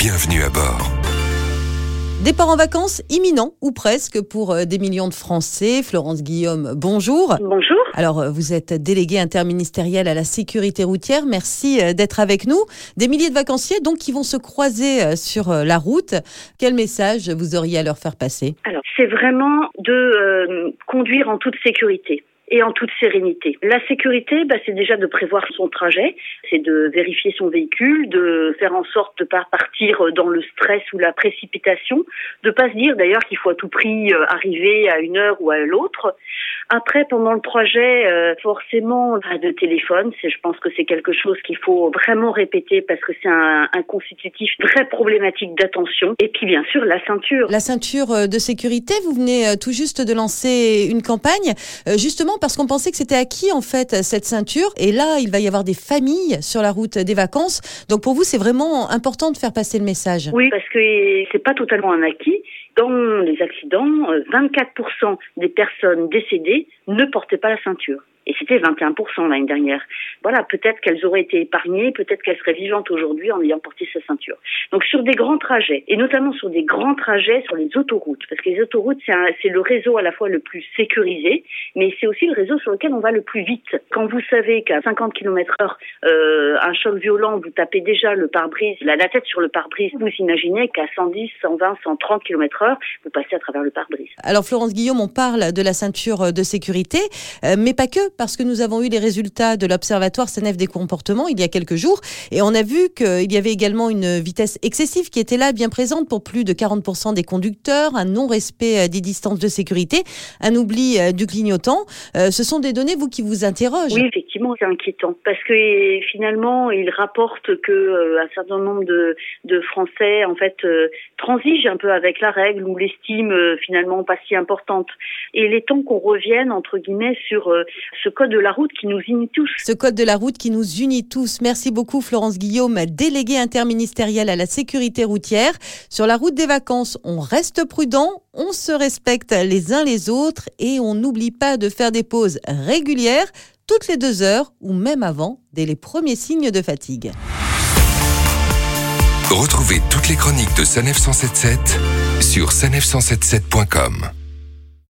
bienvenue à bord. Départ en vacances imminent, ou presque, pour euh, des millions de Français. Florence Guillaume, bonjour. Bonjour. Alors, euh, vous êtes déléguée interministérielle à la sécurité routière. Merci euh, d'être avec nous. Des milliers de vacanciers, donc, qui vont se croiser sur la route. Quel message vous auriez à leur faire passer? Alors, c'est vraiment de conduire en toute sécurité et en toute sérénité. La sécurité, bah, c'est déjà de prévoir son trajet, c'est de vérifier son véhicule, de faire en sorte de pas partir dans le stress ou la précipitation, de pas se dire d'ailleurs qu'il faut à tout prix euh, arriver à une heure ou à l'autre. Après, pendant le trajet, euh, forcément, pas de téléphone. C'est, je pense que c'est quelque chose qu'il faut vraiment répéter parce que c'est un, un constitutif très problématique d'attention. Et puis, bien sûr, la ceinture. La ceinture euh, de sécurité, vous venez tout juste de lancer une campagne, justement parce qu'on pensait que c'était acquis en fait cette ceinture. Et là, il va y avoir des familles sur la route des vacances. Donc pour vous, c'est vraiment important de faire passer le message. Oui, parce que c'est pas totalement un acquis. Dans les accidents, 24% euh, des personnes décédées ne portaient pas la ceinture. Et c'était 21% l'année dernière. Voilà, peut-être qu'elles auraient été épargnées, peut-être qu'elles seraient vivantes aujourd'hui en ayant porté sa ceinture. Donc sur des grands trajets, et notamment sur des grands trajets sur les autoroutes, parce que les autoroutes, c'est le réseau à la fois le plus sécurisé, mais c'est aussi le réseau sur lequel on va le plus vite. Quand vous savez qu'à 50 km heure, euh, un choc violent, vous tapez déjà le pare-brise, la, la tête sur le pare-brise, vous imaginez qu'à 110, 120, 130 km heure, vous passez à travers le pare-brise. Alors Florence Guillaume, on parle de la ceinture de sécurité, euh, mais pas que, parce que nous avons eu les résultats de l'Observatoire CNF des comportements il y a quelques jours et on a vu qu'il y avait également une vitesse excessive qui était là, bien présente pour plus de 40% des conducteurs, un non-respect euh, des distances de sécurité, un oubli euh, du clignotant. Euh, ce sont des données, vous, qui vous interrogent. Oui, effectivement, c'est inquiétant parce que finalement, il rapporte que un certain nombre de, Français, en fait, transigent un peu avec la règle ou l'estiment finalement pas si importante. Et il est temps qu'on revienne, entre guillemets, sur ce code de la route qui nous unit tous. Ce code de la route qui nous unit tous. Merci beaucoup Florence Guillaume, déléguée interministérielle à la sécurité routière. Sur la route des vacances, on reste prudent, on se respecte les uns les autres et on n'oublie pas de faire des pauses régulières toutes les deux heures ou même avant, dès les premiers signes de fatigue. Retrouvez toutes les chroniques de Sanef 177 sur sanef177.com.